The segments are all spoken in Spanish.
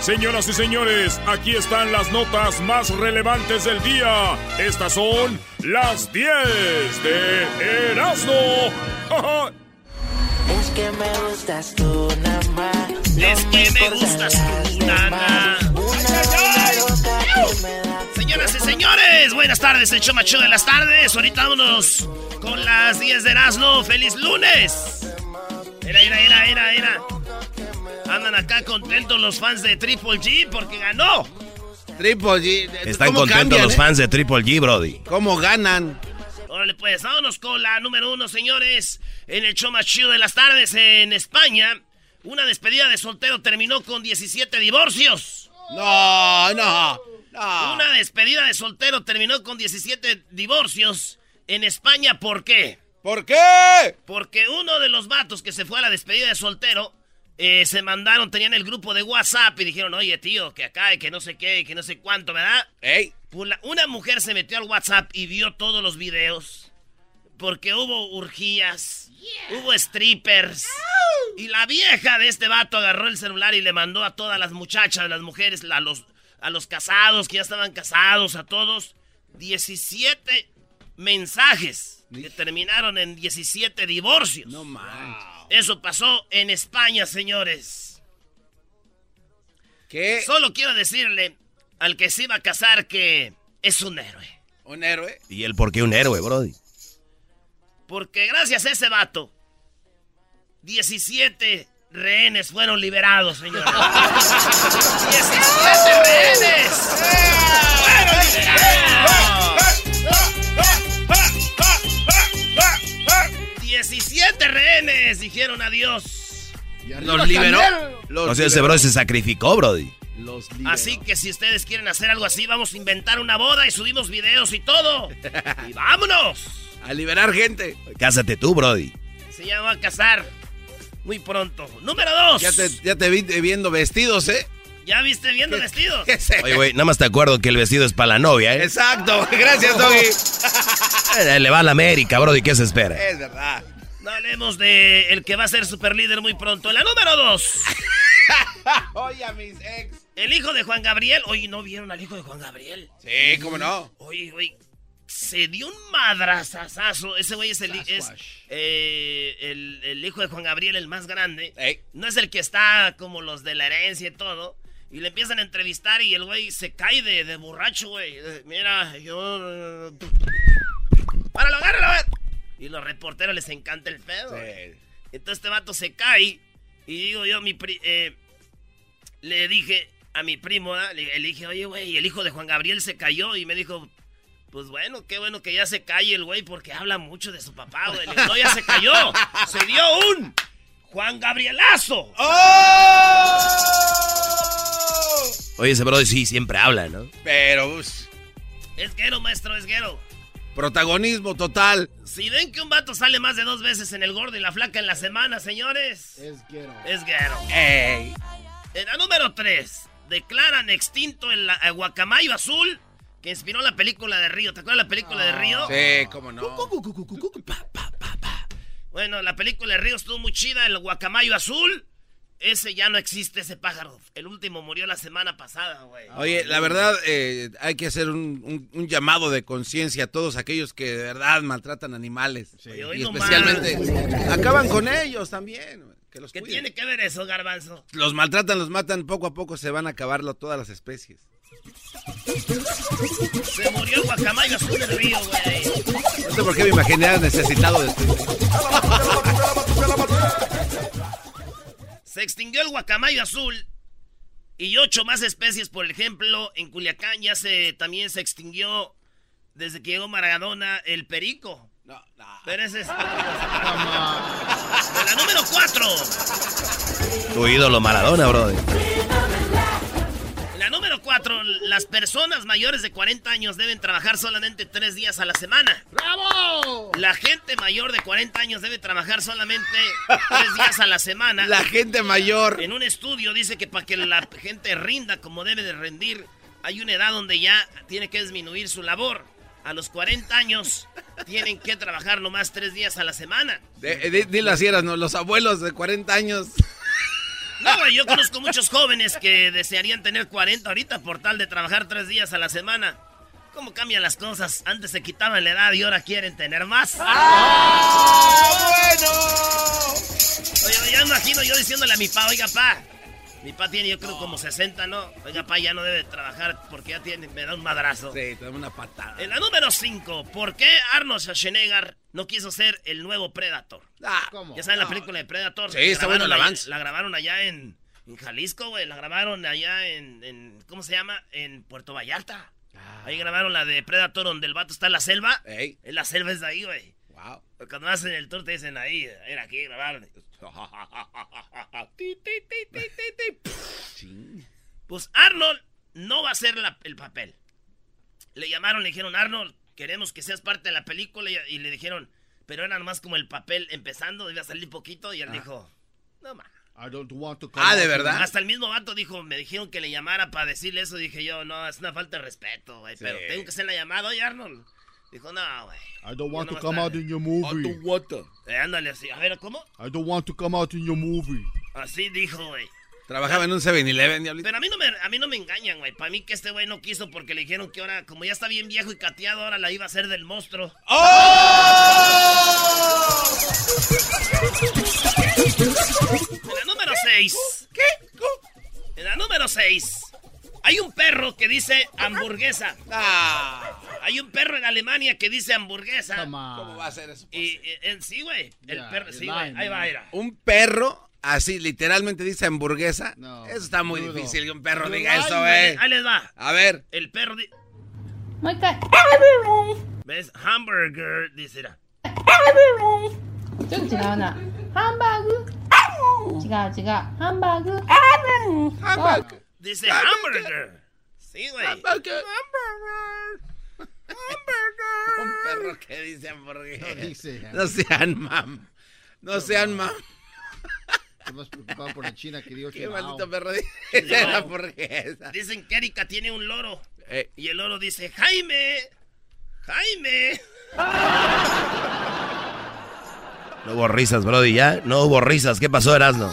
Señoras y señores, aquí están las notas más relevantes del día. Estas son las 10 de Erasmo. Es que me gustas tú nada. Es que me gustas tú, nana. Señoras y señores, buenas tardes, el show macho de las tardes. Ahorita vámonos con las 10 de Erasmo. ¡Feliz lunes! Era, era, era, era, era. Andan acá contentos los fans de Triple G porque ganó. Triple G. Están ¿Cómo contentos cambian, los eh? fans de Triple G, Brody. ¿Cómo ganan? Órale, pues, vámonos con la número uno, señores. En el show más chido de las tardes en España, una despedida de soltero terminó con 17 divorcios. No, no, no. Una despedida de soltero terminó con 17 divorcios en España. ¿Por qué? ¿Por qué? Porque uno de los vatos que se fue a la despedida de soltero eh, se mandaron, tenían el grupo de WhatsApp y dijeron, oye, tío, que acá, y que no sé qué, y que no sé cuánto, ¿verdad? Ey, Pues la- una mujer se metió al WhatsApp y vio todos los videos. Porque hubo urgías, hubo strippers. Y la vieja de este vato agarró el celular y le mandó a todas las muchachas, las mujeres, a los, a los casados, que ya estaban casados, a todos, 17 mensajes que terminaron en 17 divorcios. no man. Eso pasó en España, señores. ¿Qué? Solo quiero decirle al que se iba a casar que es un héroe. ¿Un héroe? ¿Y él por qué un héroe, Brody? Porque gracias a ese vato, 17 rehenes fueron liberados, señores. 17 rehenes fueron liberados. Dijeron adiós. ¿Los liberó? Los O sea, ese. Brody se sacrificó, Brody. Los. Así que si ustedes quieren hacer algo así, vamos a inventar una boda y subimos videos y todo. ¡Y vámonos! A liberar gente. Cásate tú, Brody. Se ya va a casar muy pronto. Número dos. Ya te, ya te vi viendo vestidos, ¿eh? ¿Ya viste viendo vestidos? ¿Qué sé? Oye, güey, nada más te acuerdo que el vestido es para la novia, ¿eh? Exacto. Gracias, Doggy. Eh, Le va a la América, Brody, ¿qué se espera? Es verdad. No hablemos de el que va a ser super líder muy pronto. La número dos. Oye, a mis ex. El hijo de Juan Gabriel. Oye, ¿no vieron al hijo de Juan Gabriel? Sí, cómo no. Oye, güey. Se dio un madrazazazo. Ese güey es, el, es Sasquatch. eh, el, el hijo de Juan Gabriel, el más grande. Ey. No es el que está como los de la herencia y todo. Y le empiezan a entrevistar y el güey se cae de, de borracho, güey. Mira, yo... ¡Páralo, agárralo! ver! Y los reporteros les encanta el pedo. Sí. Entonces este vato se cae y digo yo, mi pri- eh, le dije a mi primo, ¿ah? le, le dije, oye, güey, el hijo de Juan Gabriel se cayó y me dijo, pues bueno, qué bueno que ya se calle el güey porque habla mucho de su papá, güey. No, ya se cayó. Se dio un Juan Gabrielazo. ¡Oh! Oye, ese Brody sí siempre habla, ¿no? Pero, pues, Es guero, maestro, es guero. Protagonismo total. Si ven que un vato sale más de dos veces en el gordo y la flaca en la semana, señores. Es guero. Es guero. Ey. En la número 3, declaran extinto el, guacamayo azul que inspiró la película de Río. ¿Te acuerdas la película de Río? Sí, cómo no. Bueno, la película de Río estuvo muy chida, el guacamayo azul. Ese ya no existe, ese pájaro. El último murió la semana pasada, güey. Oye, la verdad, eh, hay que hacer un, un- un llamado de conciencia a todos aquellos que de verdad maltratan animales. Oye, Y no especialmente acaban con ellos también. güey, Que los ¿Qué cuiden. tiene que ver eso, garbanzo? Los maltratan, los matan, poco a poco se van a acabar todas las especies. Se murió el guacamayo azul del río, güey. No sé por qué me imaginé necesitado de esto. Se extinguió el guacamayo azul y ocho más especies, por ejemplo, en Culiacán ya se también se extinguió desde que llegó Maradona el perico. No, no. Pero ese es la número cuatro. Tu ídolo Maradona, brody. Las personas mayores de 40 años deben trabajar solamente tres días a la semana. ¡Bravo! La gente mayor de 40 años debe trabajar solamente tres días a la semana. La gente mayor. En un estudio dice que para que la gente rinda como debe de rendir, hay una edad donde ya tiene que disminuir su labor. A los 40 años tienen que trabajar nomás tres días a la semana. Eh, di- Dile así, eras, ¿no? Los abuelos de 40 años. No, güey, yo conozco muchos jóvenes que desearían tener 40 ahorita por tal de trabajar tres días a la semana. ¿Cómo cambian las cosas? Antes se quitaban la edad y ahora quieren tener más. Oye, ya imagino yo diciéndole a mi pa, oiga, pa. Mi pa tiene, yo creo, como 60, ¿no? Oiga, pa, ya no debe trabajar porque ya tiene, me da un madrazo. Sí, te dame una patada. En la número 5, ¿por qué Arnold Schwarzenegger no quiso ser el nuevo Predator? Ah, ¿Cómo? ¿Ya saben la película de Predator? Sí, está bueno el avance. La grabaron allá en, en Jalisco, güey. La grabaron allá en, en- ¿Cómo se llama? En Puerto Vallarta. Ah. Ahí grabaron la de Predator donde el vato está en la selva. Ey. En la selva es de ahí, güey. Wow. Cuando hacen el tour te dicen ahí, era aquí, grabaron. Pues Arnold no va a ser la- el papel. Le llamaron, le dijeron, Arnold, queremos que seas parte de la película. Y, y le dijeron, pero era nomás como el papel empezando, iba a salir poquito. Y él dijo, no más. I don't want to come Ah, ¿de verdad? Hasta el mismo vato dijo, me dijeron que le llamara para decirle eso. Dije yo, no, es una falta de respeto, güey. Sí. Pero tengo que hacer la llamada, oye, Arnold. Dijo, no, güey. I don't want to come out in your movie. Eh, ándale así. A ver, ¿cómo? I don't want to come out in your movie. Así dijo, güey. Trabajaba en un 7-Eleven, diablito. Pero a mí no me, a mí no me engañan, güey. Para mí que este güey no quiso porque le dijeron que ahora, como ya está bien viejo y cateado, ahora la iba a hacer del monstruo. En la número 6. ¿Qué? En la número 6. Hay un perro que dice hamburguesa. Ah, Hay un perro en Alemania que dice hamburguesa. ¿Cómo va a ser eso? Y, y- en sí, güey. El Yeah, perro, sí, güey. Ahí va, mira. Un perro, así literalmente dice hamburguesa, no, eso está muy difícil que un perro diga eso, eh. Ahí les va. A ver. El perro dice... ¿Ves? Hamburger, dice. Hamburger. Hamburger. Hamburger. Dice hamburger. Sí, güey. Hamburger. Hamburger. Un perro que dice hamburguesa. No, sean mam. No sean mam. Estoy más preocupado por la China que digo Qué maldito perro dice No. hamburguesa. Dicen que Erika tiene un loro. Eh, Y el loro dice, Jaime. Jaime. No hubo risas, brody, ¿ya? No hubo risas. ¿Qué pasó, Erasno?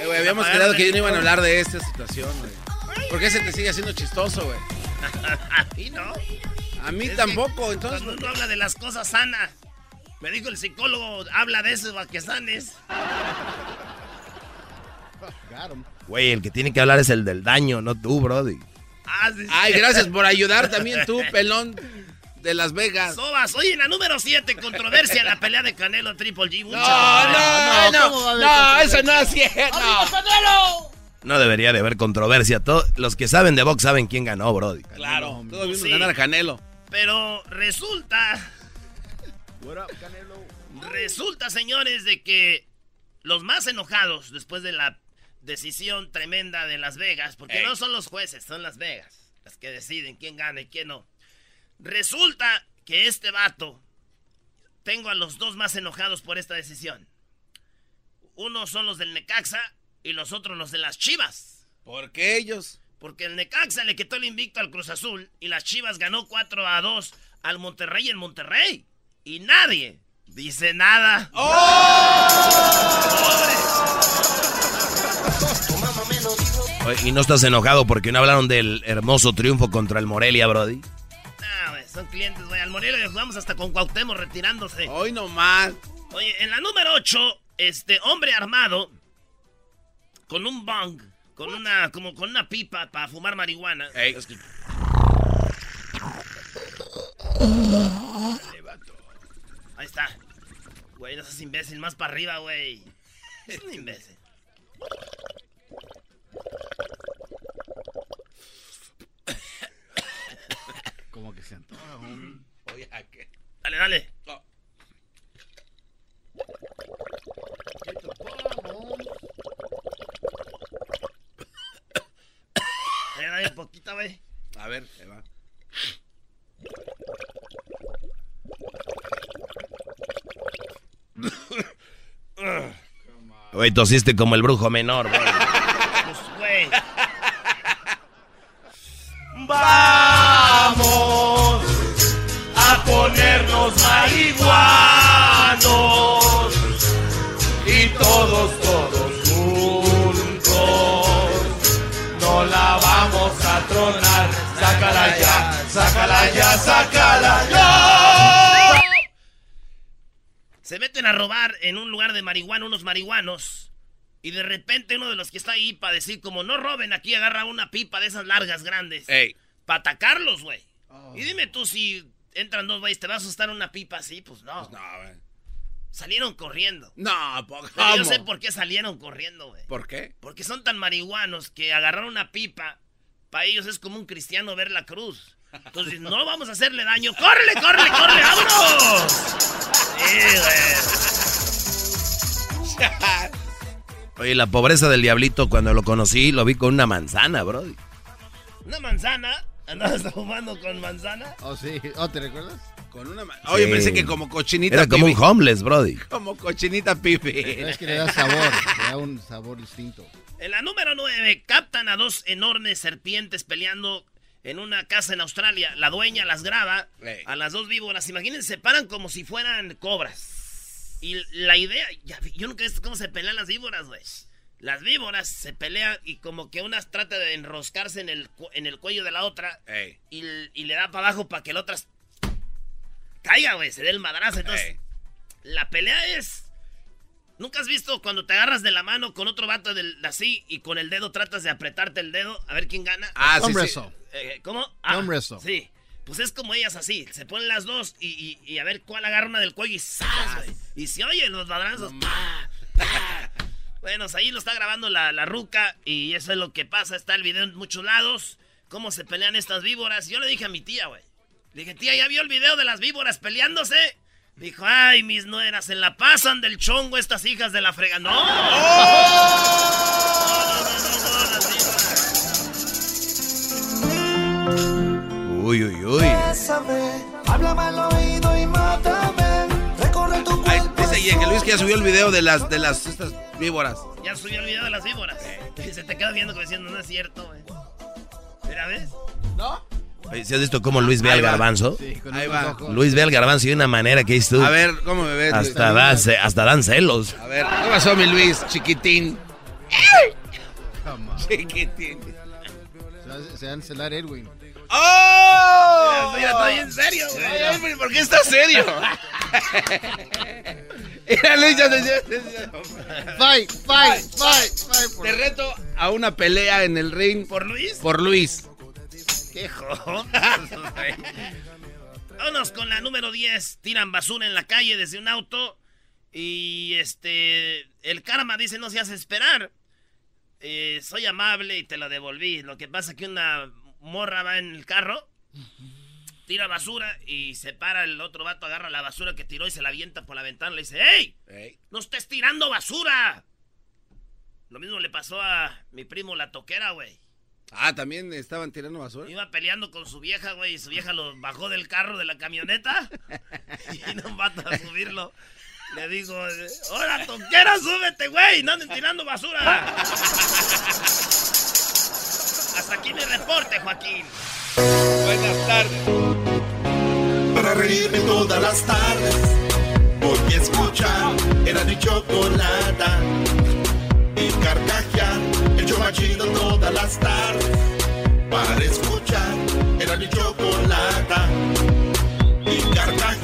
eh, güey, habíamos quedado que ya no iban a hablar de esta situación, güey. ¿Por qué se te sigue haciendo chistoso, güey? Y no. A mí Es tampoco, entonces. Cuando uno habla de las cosas sanas. Me dijo el psicólogo, habla de eso para Güey, el que tiene que hablar es el del daño, no tú, brody. Ah, sí, sí. Ay, gracias por ayudar también tú, pelón de Las Vegas. Sobas, oye, en la número 7, controversia en la pelea de Canelo Triple G. Mucha No, no, no, ¿cómo va a no, haber eso no es cierto. No debería de haber controversia. Todos los que saben de box saben quién ganó, brody. Claro, todos vimos Sí. ganar a Canelo. Pero resulta, What up, Canelo? resulta, señores, de que los más enojados después de la decisión tremenda de Las Vegas, porque Ey. no son los jueces, son Las Vegas, las que deciden quién gana y quién no. Resulta que este vato, tengo a los dos más enojados por esta decisión. Uno son los del Necaxa y los otros los de las Chivas. ¿Por qué ellos? Porque el Necaxa le quitó el invicto al Cruz Azul y las Chivas ganó 4 a 2 al Monterrey en Monterrey. Y nadie dice nada. ¿Y no estás enojado porque no hablaron del hermoso triunfo contra el Morelia, Brody? Ah, güey, son clientes, güey. Al Morelia le jugamos hasta con Cuauhtémoc retirándose. Hoy nomás. Oye, en la número 8, este hombre armado con un bong, con una, como con una pipa para fumar marihuana. Ey. Es que- Ahí está. Güey, no seas imbécil, más para arriba, güey. Es un imbécil. Como que se antoja, Oye, ¿a qué? Dale, dale. Dale, dale, poquita, güey. A ver, ahí va. Güey, tosiste como el brujo menor, Brody. Marihuanos y todos, todos juntos no la vamos a tronar. Sácala ya, sácala ya, sácala ya. Se meten a robar en un lugar de marihuana unos marihuanos. Y de repente uno de los que está ahí para decir como no roben aquí agarra una pipa de esas largas grandes. Ey. Para atacarlos, güey. Y dime tú si entran dos güeyes, ¿te va a asustar una pipa así? Pues no. No, güey. Salieron corriendo. No, po- Pero yo ¿cómo? sé por qué salieron corriendo, güey. ¿Por qué? Porque son tan marihuanos que agarrar una pipa, para ellos es como un cristiano ver la cruz. Entonces, no vamos a hacerle daño. ¡Córrele, córrele, córrele! ¡Vámonos! Sí, güey. Oye, la pobreza del diablito, cuando lo conocí, lo vi con una manzana, Brody. Una manzana. ¿Andabas fumando con manzana? Oh, sí. Oh, ¿te recuerdas? Con una ma- Oye, Sí. pensé que como cochinita Era como un homeless, Brody. Como cochinita pipi. Pero es que le da sabor. Le da un sabor distinto. En la número 9, captan a dos enormes serpientes peleando en una casa en Australia. La dueña las graba a las dos víboras. Imagínense, se paran como si fueran cobras. Y la idea, ya, yo nunca he visto cómo se pelean las víboras, güey. Las víboras se pelean y como que una trata de enroscarse en el, en el cuello de la otra Ey. y, y le da para abajo para que la otra caiga, güey, se dé el madrazo. Entonces, Ey. la pelea es. ¿Nunca has visto cuando te agarras de la mano con otro vato del, así y con el dedo tratas de apretarte el dedo a ver quién gana? Ah, sí, sí. wrestle. Eh, ¿Cómo? Wrestle. Sí. Pues es como ellas así. Se ponen las dos y, y- y a ver cuál agarra una del cuello y ¡zas, güey! Y se oyen los madrazos. ¡pa! Bueno, ahí lo está grabando la, la ruca y eso es lo que pasa. Está el video en muchos lados. Cómo se pelean estas víboras. Yo le dije a mi tía, güey. Le dije, tía, ¿ya vio el video de las víboras peleándose? Dijo, ay, mis nueras, se la pasan del chongo estas hijas de la frega. ¡No! No, no, no, no, no, las víboras. Uy, uy, uy. Háblame al oído y mátame. Y que Luis que ya subió el video de las de las estas víboras. Ya subió el video de las víboras. Y se te queda viendo como diciendo, no es cierto, güey. Mira, ¿ves? Oye, ¿sí has visto cómo Luis ve Ahí al va. garbanzo? Sí, con Ahí va. ojos. Luis ve al garbanzo de una manera que dices tú. A ver, ¿cómo me ves? Hasta, da, hasta dan celos. A ver, ¿qué pasó, mi Luis? Chiquitín. Chiquitín. Se va- a encelar Edwin. ¡Oh! Mira, estoy en serio, güey. ¿Por qué estás serio? Mira, Luis, ya se- Fight, fight, fight, Te reto a una pelea en el ring ¿Por Luis? por Luis. ¡Qué jodas, güey. Vámonos con la número 10. Tiran basura en la calle desde un auto. Y este. El karma dice: No se hace esperar. Eh, soy amable y te lo devolví. Lo que pasa es que una morra va en el carro. Tira basura y se para el otro vato, agarra la basura que tiró y se la avienta por la ventana. Le dice: ¡Ey! Ey. ¡No estés tirando basura! Lo mismo le pasó a mi primo la toquera, güey. Ah, también estaban tirando basura. Iba peleando con su vieja, güey, y su vieja lo bajó del carro de la camioneta y no mata a subirlo. Le digo, ¡Hola, toquera, súbete, güey! ¡No anden tirando basura! Hasta aquí mi reporte, Joaquín. Buenas tardes. Reírme todas las tardes. Voy a escuchar. Era mi chocolata. Y carcajear. El show más chido todas las tardes. Para escuchar era mi chocolata y carcajear.